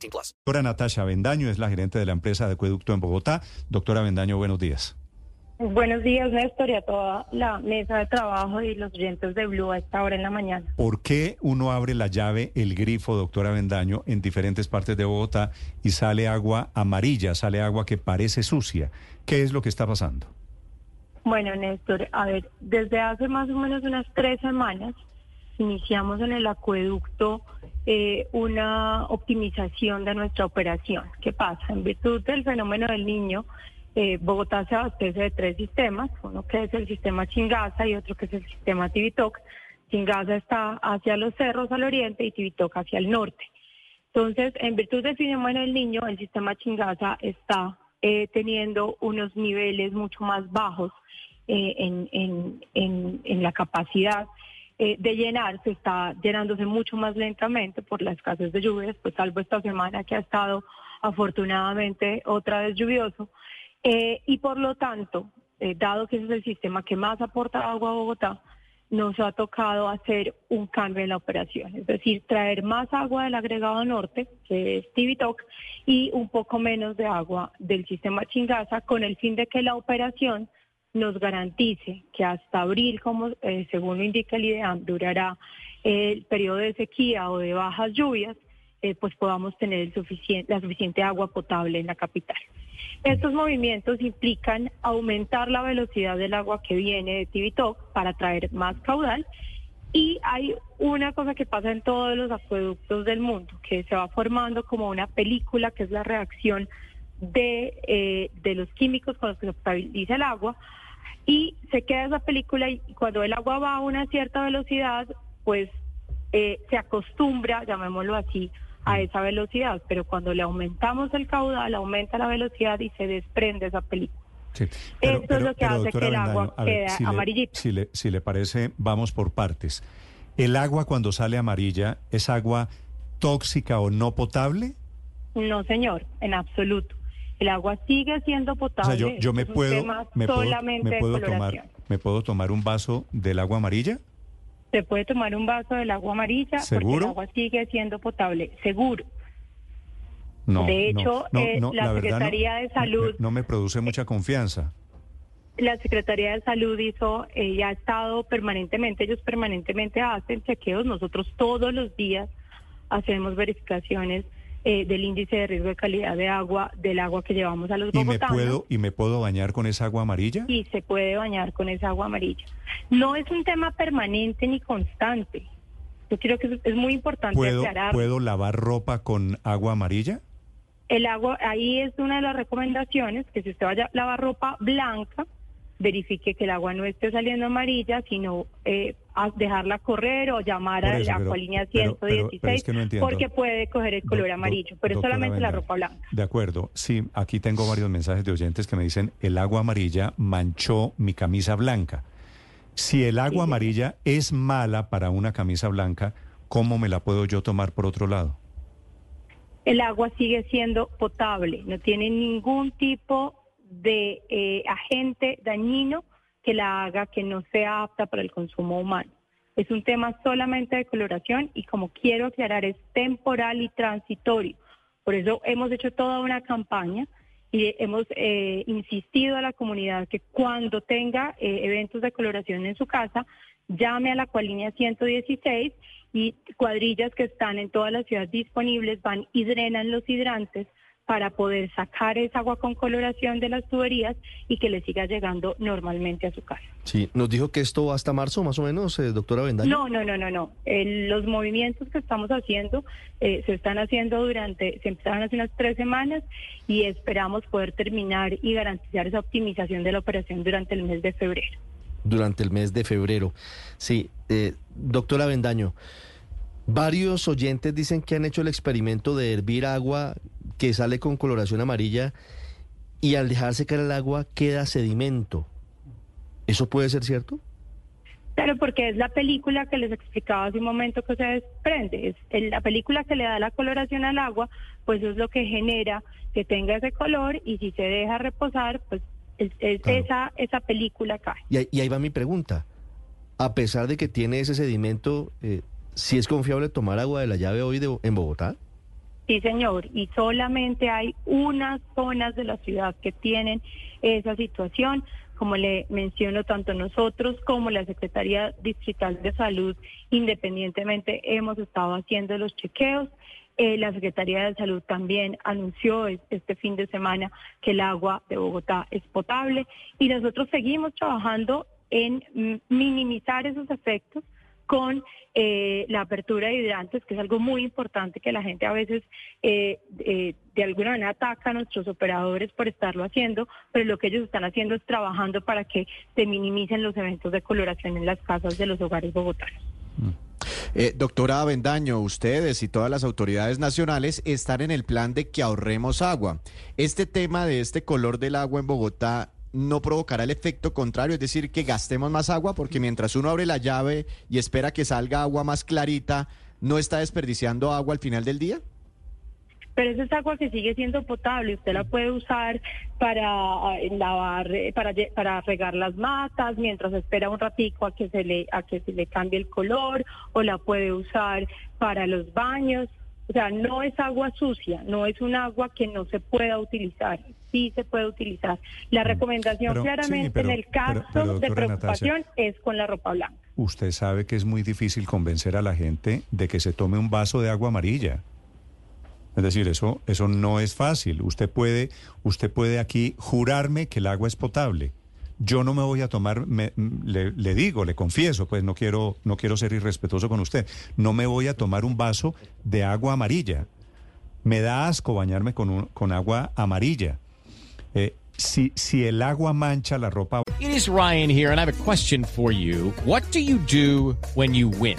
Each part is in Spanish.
18 plus. Doctora Natasha Bendaño es la gerente de la empresa de acueducto en Bogotá. Doctora Bendaño, buenos días. Buenos días, Néstor, y a toda la mesa de trabajo y los oyentes de Blue a esta hora en la mañana. ¿Por qué uno abre la llave, el grifo, doctora Bendaño, en diferentes partes de Bogotá y sale agua amarilla, sale agua que parece sucia? ¿Qué es lo que está pasando? Bueno, Néstor, a ver, desde hace más o menos unas tres semanas iniciamos en el acueducto eh, una optimización de nuestra operación. ¿Qué pasa? En virtud del fenómeno del niño, eh, Bogotá se abastece de tres sistemas, uno que es el sistema Chingaza y otro que es el sistema Tibitoc. Chingaza está hacia los cerros al oriente y Tibitoc hacia el norte. Entonces, en virtud del fenómeno del niño, el sistema Chingaza está eh, teniendo unos niveles mucho más bajos en, en, en la capacidad eh, de llenar, se está llenándose mucho más lentamente por la escasez de lluvias, pues salvo esta semana que ha estado afortunadamente otra vez lluvioso. Eh, y por lo tanto, eh, dado que ese es el sistema que más aporta agua a Bogotá, nos ha tocado hacer un cambio en la operación, es decir, traer más agua del agregado norte, que es Tibitoc, y un poco menos de agua del sistema Chingaza, con el fin de que la operación nos garantice que hasta abril, como eh, según lo indica el IDEAM, durará el periodo de sequía o de bajas lluvias, eh, pues podamos tener la suficiente agua potable en la capital. Estos movimientos implican aumentar la velocidad del agua que viene de Tibitoc para traer más caudal y hay una cosa que pasa en todos los acueductos del mundo, que se va formando como una película, que es la reacción de, eh, de los químicos con los que se potabiliza el agua, y se queda esa película y cuando el agua va a una cierta velocidad, pues eh, se acostumbra, llamémoslo así, a esa velocidad, pero cuando le aumentamos el caudal, aumenta la velocidad y se desprende esa película. Sí, Esto es lo que hace que el agua quede si le- amarillita. si le, si le parece, vamos por partes. ¿El agua cuando sale amarilla es agua tóxica o no potable? No, señor, en absoluto. El agua sigue siendo O potable. sea, yo, yo me puedo, tema me puedo, solamente me puedo tomar, me puedo tomar un vaso del agua amarilla. Se puede tomar un vaso del agua amarilla porque ¿Seguro? el agua sigue siendo potable. Seguro. No, De hecho, no, eh, no, la Secretaría de Salud- no me produce mucha confianza. La Secretaría de Salud hizo, eh, ya ha estado permanentemente, ellos permanentemente hacen chequeos, nosotros todos los días hacemos verificaciones eh, del índice de riesgo de calidad de agua, del agua que llevamos a los ¿Y me bogotanos. puedo y me puedo bañar con esa agua amarilla? y se puede bañar con esa agua amarilla. No es un tema permanente ni constante. Yo creo que es, es muy importante ¿Puedo, aclarar. ¿Puedo lavar ropa con agua amarilla? El agua, ahí es una de las recomendaciones, que si usted vaya a lavar ropa blanca, verifique que el agua no esté saliendo amarilla, sino eh, a dejarla correr o llamar a la pero- línea pero- pero- 116, pero es que no entiendo. porque puede coger el color Do- amarillo, pero solamente la ropa blanca. De acuerdo, sí, aquí tengo varios mensajes de oyentes que me dicen, el agua amarilla manchó mi camisa blanca. Si el agua amarilla es mala para una camisa blanca, ¿cómo me la puedo yo tomar por otro lado? el agua sigue siendo potable, no tiene ningún tipo de eh, agente dañino que la haga que no sea apta para el consumo humano. Es un tema solamente de coloración y como quiero aclarar es temporal y transitorio. Por eso hemos hecho toda una campaña y hemos eh, insistido a la comunidad que cuando tenga eh, eventos de coloración en su casa, llame a la cualínea 116 y cuadrillas que están en toda la ciudad disponibles van y drenan los hidrantes para poder sacar esa agua con coloración de las tuberías y que le siga llegando normalmente a su casa. Sí, nos dijo que esto va hasta marzo, más o menos, eh, doctora Bendaño. No, no, no, no, no. El- los movimientos que estamos haciendo eh, se están haciendo durante, se empezaron hace unas tres semanas y esperamos poder terminar y garantizar esa optimización de la operación durante el mes de febrero. Durante el mes de febrero. Sí, eh, doctora Bendaño, Varios oyentes dicen que han hecho el experimento de hervir agua que sale con coloración amarilla y al dejar secar el agua queda sedimento. ¿Eso puede ser cierto? Claro, porque es la película que les explicaba hace un momento que se desprende. Es el- la película que le da la coloración al agua, pues es lo que genera que tenga ese color y si se deja reposar, pues es- es- Claro. esa, esa película cae. Y ahí, y ahí va mi pregunta. A pesar de que tiene ese sedimento, eh, ¿sí es confiable tomar agua de la llave hoy de- en Bogotá? Sí, señor, y solamente hay unas zonas de la ciudad que tienen esa situación. Como le menciono, tanto nosotros como la Secretaría Distrital de Salud, independientemente, hemos estado haciendo los chequeos. Eh, la Secretaría de Salud también anunció es- este fin de semana que el agua de Bogotá es potable y nosotros seguimos trabajando en minimizar esos efectos con eh, la apertura de hidrantes, que es algo muy importante que la gente a veces eh, eh, de alguna manera ataca a nuestros operadores por estarlo haciendo, pero lo que ellos están haciendo es trabajando para que se minimicen los eventos de coloración en las casas de los hogares bogotanos. Eh, doctora Avendaño, ustedes y todas las autoridades nacionales están en el plan de que ahorremos agua. Este tema de este color del agua en Bogotá no provocará el efecto contrario, es decir, que gastemos más agua, porque mientras uno abre la llave y espera que salga agua más clarita, ¿no está desperdiciando agua al final del día? Pero esa es agua que sigue siendo potable, usted la puede usar para eh, lavar, eh, para, para regar las matas, mientras espera un ratico a que se le, a que se le cambie el color, o la puede usar para los baños. O sea, no es agua sucia, no es un agua que no se pueda utilizar, sí se puede utilizar. La recomendación Pero- sí, claramente pero- en el caso pero, de doctora Natasha. preocupación es con la ropa blanca. Usted sabe que es muy difícil convencer a la gente de que se tome un vaso de agua amarilla. Es decir, eso, eso no es fácil. Usted puede, usted puede aquí jurarme que el agua es potable. Yo no me voy a tomar, me- le, le digo, le confieso, pues no quiero, no quiero ser irrespetuoso con usted. No me voy a tomar un vaso de agua amarilla. Me da asco bañarme con, un- con agua amarilla. Eh, si, si el agua mancha la ropa It is Ryan here, and I have a question for you. What do you do when you win?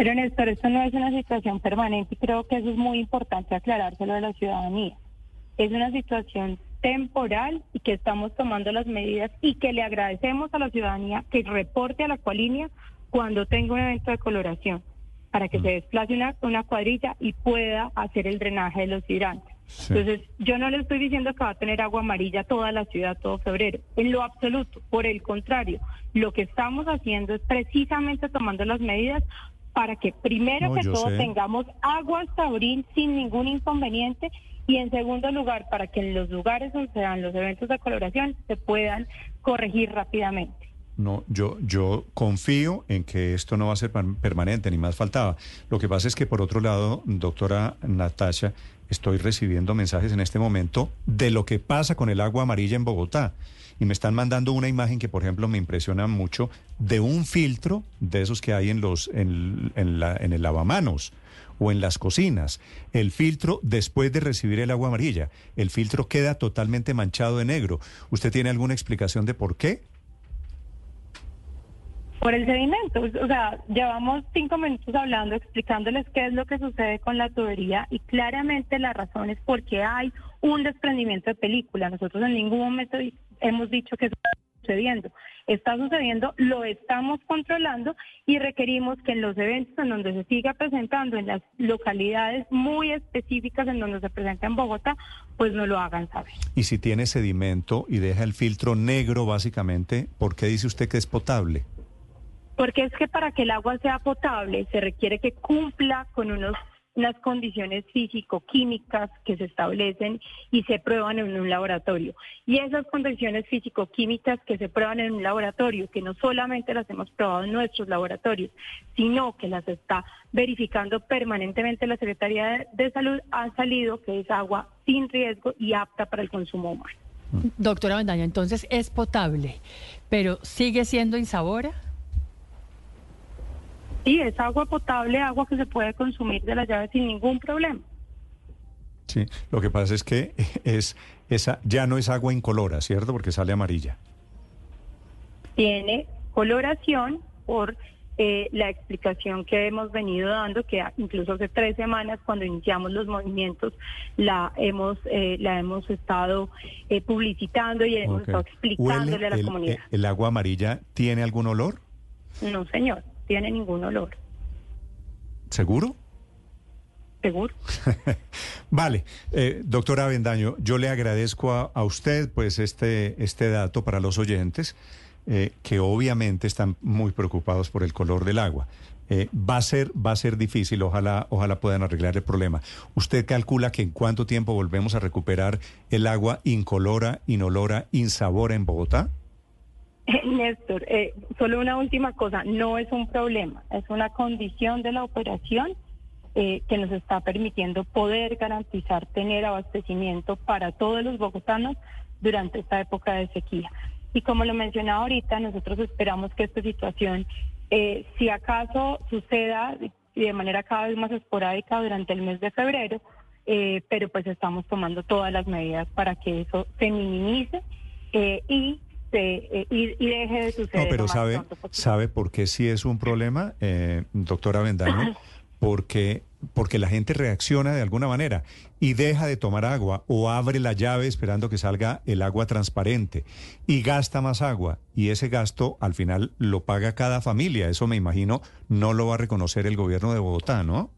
Pero Néstor, esto no es una situación permanente y creo que eso es muy importante aclarárselo a la ciudadanía. Es una situación temporal y que estamos tomando las medidas y que le agradecemos a la ciudadanía que reporte a la cualínea cuando tenga un evento de coloración para que se desplace una, una cuadrilla y pueda hacer el drenaje de los hidrantes. Sí. Entonces, yo no le estoy diciendo que va a tener agua amarilla toda la ciudad todo febrero, en lo absoluto. Por el contrario, lo que estamos haciendo es precisamente tomando las medidas para que primero No, que todo sé. tengamos agua hasta abril sin ningún inconveniente y en segundo lugar para que en los lugares donde se dan los eventos de coloración se puedan corregir rápidamente. No, yo, yo confío en que esto no va a ser per- permanente, ni más faltaba. Lo que pasa es que, por otro lado, doctora Natasha, estoy recibiendo mensajes en este momento de lo que pasa con el agua amarilla en Bogotá. Y me están mandando una imagen que, por ejemplo, me impresiona mucho de un filtro de esos que hay en, los, en, en la- en el lavamanos o en las cocinas. El filtro, después de recibir el agua amarilla, el filtro queda totalmente manchado de negro. ¿Usted tiene alguna explicación de por qué? Por el sedimento, o sea, llevamos cinco minutos hablando, explicándoles qué es lo que sucede con la tubería y claramente la razón es porque hay un desprendimiento de película. Nosotros en ningún momento hemos dicho que está sucediendo. Está sucediendo, lo estamos controlando y requerimos que en los eventos en donde se siga presentando, en las localidades muy específicas en donde se presenta en Bogotá, pues no lo hagan saber. Y si tiene sedimento y deja el filtro negro, básicamente, ¿por qué dice usted que es potable? Porque es que para que el agua sea potable se requiere que cumpla con unos unas condiciones físico-químicas que se establecen y se prueban en un laboratorio. Y esas condiciones físico-químicas que se prueban en un laboratorio, que no solamente las hemos probado en nuestros laboratorios, sino que las está verificando permanentemente la Secretaría de, Salud, ha salido que es agua sin riesgo y apta para el consumo humano. Doctora Bendaña, entonces es potable, pero sigue siendo insabora. Sí, es agua potable, agua que se puede consumir de la llave sin ningún problema. Sí, lo que pasa es que es esa ya no es agua incolora, ¿cierto? Porque sale amarilla. Tiene coloración por eh, la explicación que hemos venido dando, que incluso hace tres semanas cuando iniciamos los movimientos la hemos eh, la hemos estado eh, publicitando y hemos estado explicándole ¿Huele a la el, comunidad. ¿El agua amarilla tiene algún olor? No, señor, tiene ningún olor. ¿Seguro? ¿Seguro? Vale, eh, doctora Avendaño, yo le agradezco a, a usted pues este, este dato para los oyentes, eh, que obviamente están muy preocupados por el color del agua. Eh, va a ser, va a ser difícil, ojalá, ojalá puedan arreglar el problema. ¿Usted calcula que en cuánto tiempo volvemos a recuperar el agua incolora, inolora, insabora en Bogotá? Néstor, eh, solo una última cosa, no es un problema, es una condición de la operación eh, que nos está permitiendo poder garantizar tener abastecimiento para todos los bogotanos durante esta época de sequía. Y como lo mencionaba ahorita, nosotros esperamos que esta situación, eh, si acaso suceda de manera cada vez más esporádica durante el mes de febrero, eh, pero pues estamos tomando todas las medidas para que eso se minimice y, se, eh, y, y deje de suceder. No, pero sabe, sabe por qué sí es un problema, eh, doctora porque, porque la gente reacciona de alguna manera y deja de tomar agua o abre la llave esperando que salga el agua transparente y gasta más agua y ese gasto al final lo paga cada familia. Eso me imagino no lo va a reconocer el gobierno de Bogotá, ¿no?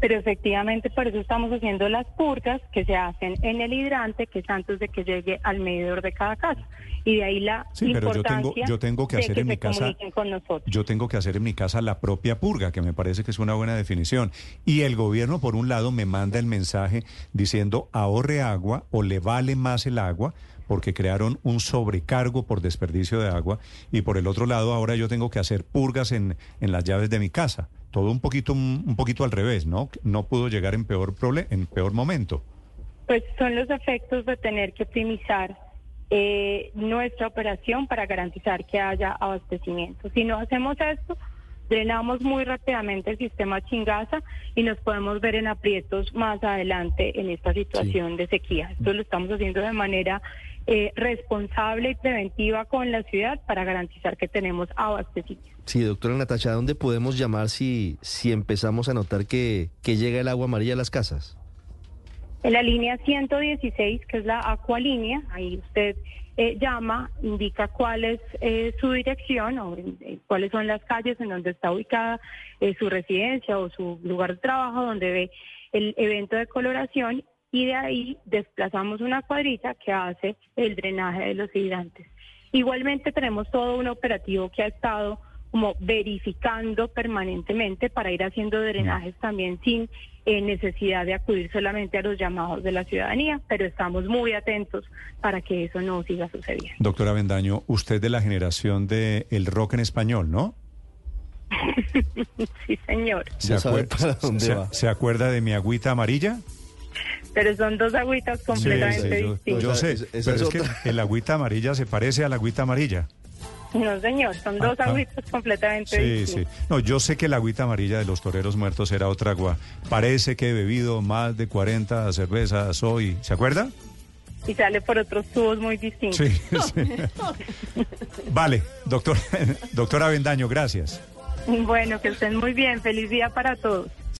Pero efectivamente por eso estamos haciendo las purgas que se hacen en el hidrante, que es antes de que llegue al medidor de cada casa. Y de ahí la Sí, pero yo tengo- yo tengo que de hacer que en mi casa- con. Yo tengo que hacer en mi casa la propia purga, que me parece que es una buena definición. Y el gobierno, por un lado, me manda el mensaje diciendo ahorre agua o le vale más el agua porque crearon un sobrecargo por desperdicio de agua. Y por el otro lado, ahora yo tengo que hacer purgas en, en las llaves de mi casa. Todo un poquito, un poquito al revés, ¿no? No pudo llegar en peor, en peor momento. Pues son los efectos de tener que optimizar eh, nuestra operación para garantizar que haya abastecimiento. Si no hacemos esto, drenamos muy rápidamente el sistema Chingaza y nos podemos ver en aprietos más adelante en esta situación de sequía. Esto lo estamos haciendo de manera eh, responsable y preventiva con la ciudad para garantizar que tenemos abastecimiento. Sí, doctora Natacha, ¿a dónde podemos llamar si, si empezamos a notar que, que llega el agua amarilla a las casas? En la línea 116, que es la Acualínea, ahí usted eh, llama, indica cuál es eh, su dirección o eh, cuáles son las calles en donde está ubicada eh, su residencia o su lugar de trabajo, donde ve el evento de coloración y de ahí desplazamos una cuadrilla que hace el drenaje de los hidrantes. Igualmente tenemos todo un operativo que ha estado como verificando permanentemente para ir haciendo drenajes también sin eh, necesidad de acudir solamente a los llamados de la ciudadanía, pero estamos muy atentos para que eso no siga sucediendo. Doctora Vendaño, usted de la generación de el rock en español, ¿no? sí, señor, Ya sabe acuer- para dónde se- va. ¿Se acuerda de mi agüita amarilla? Pero son dos agüitas completamente sí, yo- distintas. Yo sé, pero es es que el agüita amarilla se parece a la agüita amarilla. No, señor, son dos Ah, ah. agüitas completamente Sí, sí. distintas. No, yo sé que la agüita amarilla de los toreros muertos era otra agua. Parece que he bebido más de 40 cervezas hoy. ¿Se acuerda? Y sale por otros tubos muy distintos. Sí, sí. Vale, doctor, doctora Vendaño, gracias. Bueno, que estén muy bien. Feliz día para todos.